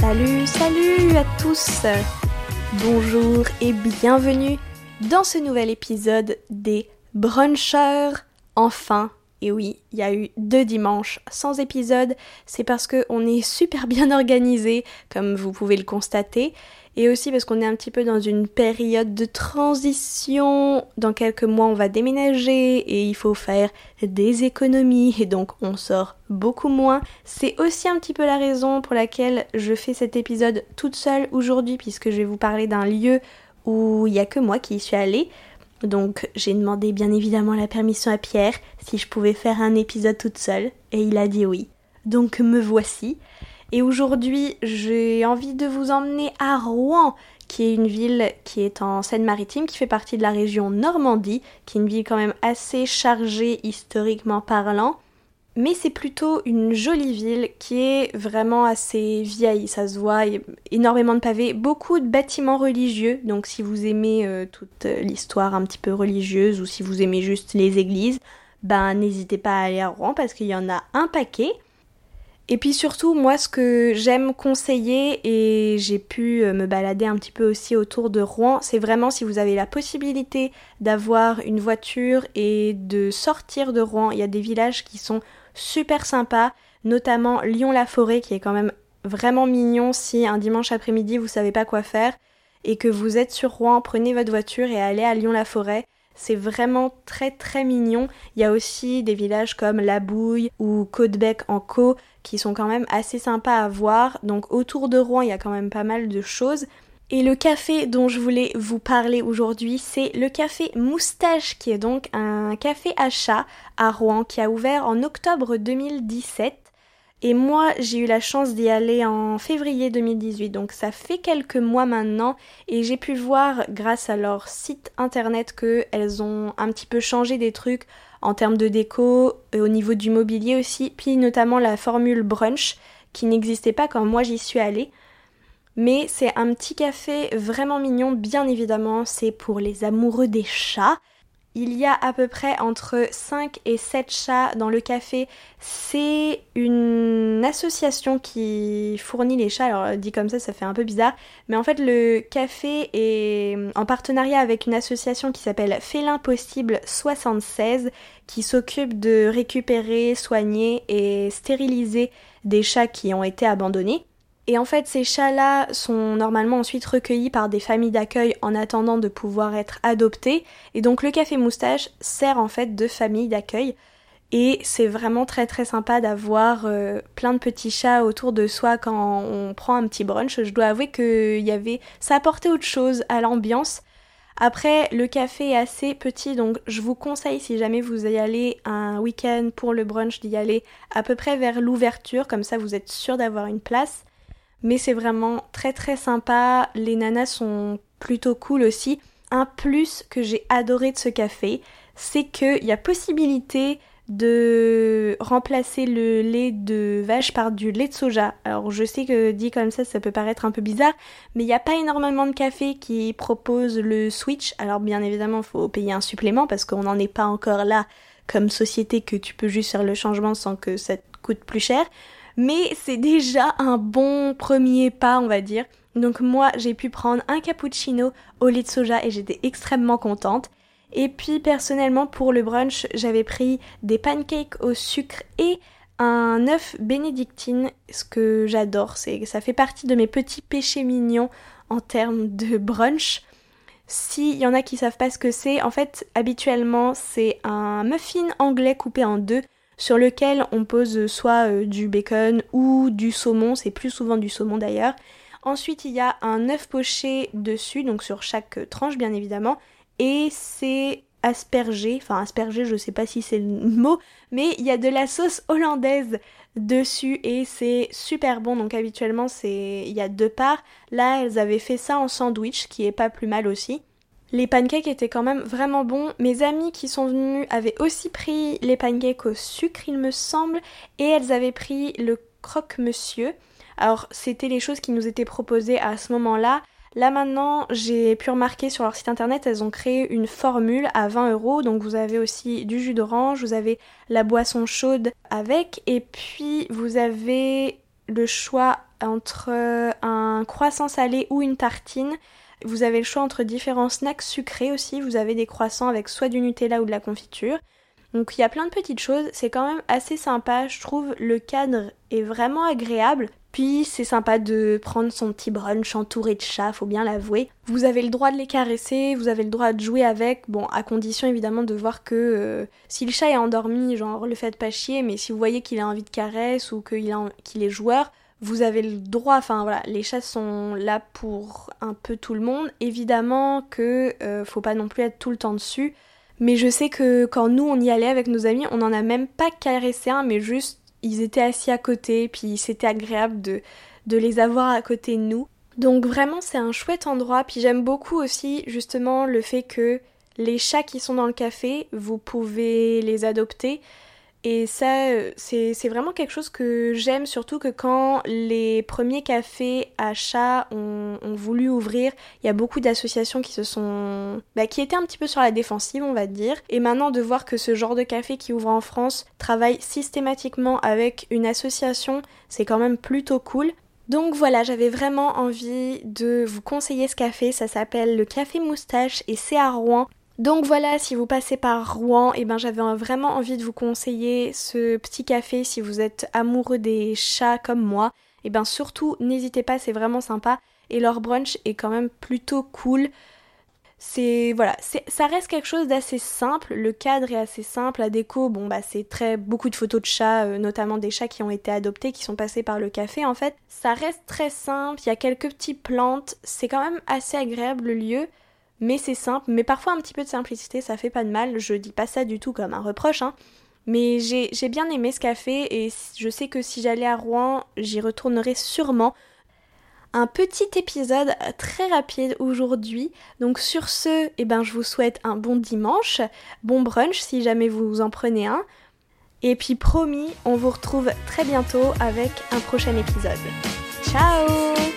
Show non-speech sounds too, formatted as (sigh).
Salut, salut à tous Bonjour et bienvenue dans ce nouvel épisode des Brunchers. Enfin, et oui, il y a eu deux dimanches sans épisode, c'est parce qu'on est super bien (laughs) organisé, comme vous pouvez le constater, et aussi parce qu'on est un petit peu dans une période de transition. Dans quelques mois, on va déménager et il faut faire des économies et donc on sort beaucoup moins. C'est aussi un petit peu la raison pour laquelle je fais cet épisode toute seule aujourd'hui puisque je vais vous parler d'un lieu où il n'y a que moi qui y suis allée. Donc j'ai demandé bien évidemment la permission à Pierre si je pouvais faire un épisode toute seule et il a dit oui. Donc me voici. Et aujourd'hui, j'ai envie de vous emmener à Rouen, qui est une ville qui est en Seine-Maritime, qui fait partie de la région Normandie, qui est une ville quand même assez chargée historiquement parlant. Mais c'est plutôt une jolie ville qui est vraiment assez vieille, ça se voit, énormément de pavés, beaucoup de bâtiments religieux, donc si vous aimez euh, toute l'histoire un petit peu religieuse ou si vous aimez juste les églises, ben n'hésitez pas à aller à Rouen parce qu'il y en a un paquet. Et puis surtout, moi, ce que j'aime conseiller, et j'ai pu euh, me balader un petit peu aussi autour de Rouen, c'est vraiment si vous avez la possibilité d'avoir une voiture et de sortir de Rouen. Il y a des villages qui sont super sympas, notamment Lyon-la-Forêt, qui est quand même vraiment mignon si un dimanche après-midi vous savez pas quoi faire et que vous êtes sur Rouen, prenez votre voiture et allez à Lyon-la-Forêt. C'est vraiment très très mignon. Il y a aussi des villages comme La Bouille ou Côtebec en Caux qui sont quand même assez sympas à voir. Donc autour de Rouen, il y a quand même pas mal de choses. Et le café dont je voulais vous parler aujourd'hui, c'est le café Moustache, qui est donc un café à chat à Rouen, qui a ouvert en octobre 2017. Et moi, j'ai eu la chance d'y aller en février 2018, donc ça fait quelques mois maintenant, et j'ai pu voir, grâce à leur site internet, qu'elles ont un petit peu changé des trucs en termes de déco, au niveau du mobilier aussi, puis notamment la formule brunch, qui n'existait pas quand moi j'y suis allée. Mais c'est un petit café vraiment mignon, bien évidemment, c'est pour les amoureux des chats. Il y a à peu près entre 5 et 7 chats dans le café. C'est une association qui fournit les chats. Alors dit comme ça, ça fait un peu bizarre. Mais en fait, le café est en partenariat avec une association qui s'appelle Félin Possible 76 qui s'occupe de récupérer, soigner et stériliser des chats qui ont été abandonnés. Et en fait, ces chats-là sont normalement ensuite recueillis par des familles d'accueil en attendant de pouvoir être adoptés. Et donc le café moustache sert en fait de famille d'accueil. Et c'est vraiment très très sympa d'avoir euh, plein de petits chats autour de soi quand on prend un petit brunch. Je dois avouer que ça apportait autre chose à l'ambiance. Après, le café est assez petit, donc je vous conseille si jamais vous y allez un week-end pour le brunch d'y aller à peu près vers l'ouverture, comme ça vous êtes sûr d'avoir une place mais c'est vraiment très très sympa. Les nanas sont plutôt cool aussi. Un plus que j'ai adoré de ce café, c'est qu'il y a possibilité de remplacer le lait de vache par du lait de soja. Alors je sais que dit comme ça, ça peut paraître un peu bizarre, mais il n'y a pas énormément de cafés qui proposent le switch. Alors bien évidemment, il faut payer un supplément parce qu'on n'en est pas encore là comme société que tu peux juste faire le changement sans que ça te coûte plus cher mais c'est déjà un bon premier pas, on va dire. Donc moi, j'ai pu prendre un cappuccino au lait de soja et j'étais extrêmement contente. Et puis personnellement, pour le brunch, j'avais pris des pancakes au sucre et un œuf bénédictine, ce que j'adore, c'est ça fait partie de mes petits péchés mignons en termes de brunch. S'il y en a qui savent pas ce que c'est, en fait, habituellement, c'est un muffin anglais coupé en deux sur lequel on pose soit euh, du bacon ou du saumon, c'est plus souvent du saumon d'ailleurs. Ensuite, il y a un œuf poché dessus, donc sur chaque tranche bien évidemment, et c'est aspergé, enfin aspergé, je sais pas si c'est le (laughs) mot, mais il y a de la sauce hollandaise dessus et c'est super bon. Donc habituellement, c'est il y a deux parts. Là, elles avaient fait ça en sandwich qui est pas plus mal aussi. Les pancakes étaient quand même vraiment bons. Mes amies qui sont venues avaient aussi pris les pancakes au sucre, il me semble, et elles avaient pris le croque-monsieur. Alors, c'était les choses qui nous étaient proposées à ce moment-là. Là maintenant, j'ai pu remarquer sur leur site internet, elles ont créé une formule à 20 euros. Donc vous avez aussi du jus d'orange, vous avez la boisson chaude avec, et puis vous avez le choix entre un croissant salé ou une tartine. Vous avez le choix entre différents snacks sucrés aussi. Vous avez des croissants avec soit du Nutella ou de la confiture. Donc il y a plein de petites choses. C'est quand même assez sympa. Je trouve le cadre est vraiment agréable. Puis c'est sympa de prendre son petit brunch entouré de chats, faut bien l'avouer. Vous avez le droit de les caresser, vous avez le droit de jouer avec, bon, à condition évidemment de voir que euh, si le chat est endormi, genre le faites pas chier, mais si vous voyez qu'il a envie de caresse ou qu'il qu'il est joueur, vous avez le droit, enfin voilà, les chats sont là pour un peu tout le monde. Évidemment que euh, faut pas non plus être tout le temps dessus. Mais je sais que quand nous on y allait avec nos amis, on en a même pas caressé un, mais juste ils étaient assis à côté, puis c'était agréable de, de les avoir à côté de nous. Donc vraiment c'est un chouette endroit, puis j'aime beaucoup aussi justement le fait que les chats qui sont dans le café, vous pouvez les adopter. Et ça, euh, c'est vraiment quelque chose que j'aime, surtout que quand les premiers cafés à chat ont, voulu ouvrir, il y a beaucoup d'associations qui se sont... Bah, qui étaient un petit peu sur la défensive, on va dire. Et maintenant, de voir que ce genre de café qui ouvre en France travaille systématiquement avec une association, c'est quand même plutôt cool. Donc voilà, j'avais vraiment envie de vous conseiller ce café, ça s'appelle le Café Moustache et c'est à Rouen. Donc voilà, si vous passez par Rouen, eh ben j'avais vraiment envie de vous conseiller ce petit café si vous êtes amoureux des chats comme moi. Et eh ben surtout, n'hésitez pas, c'est vraiment sympa. Et leur brunch est quand même plutôt cool. C'est voilà, ça reste quelque chose d'assez simple. Le cadre est assez simple. La déco, bon bah c'est très beaucoup de photos de chats, euh, notamment des chats qui ont été adoptés, qui sont passés par le café en fait. Ça reste très simple. Il y a quelques petites plantes. C'est quand même assez agréable le lieu mais c'est simple, mais parfois un petit peu de simplicité, ça fait pas de mal, je dis pas ça du tout comme un reproche, hein. Mais j'ai bien aimé ce café et je sais que si j'allais à Rouen, j'y retournerai sûrement. Un petit épisode très rapide aujourd'hui. Donc sur ce, eh ben, je vous souhaite un bon dimanche, bon brunch si jamais vous en prenez un. Et puis promis, on vous retrouve très bientôt avec un prochain épisode. Ciao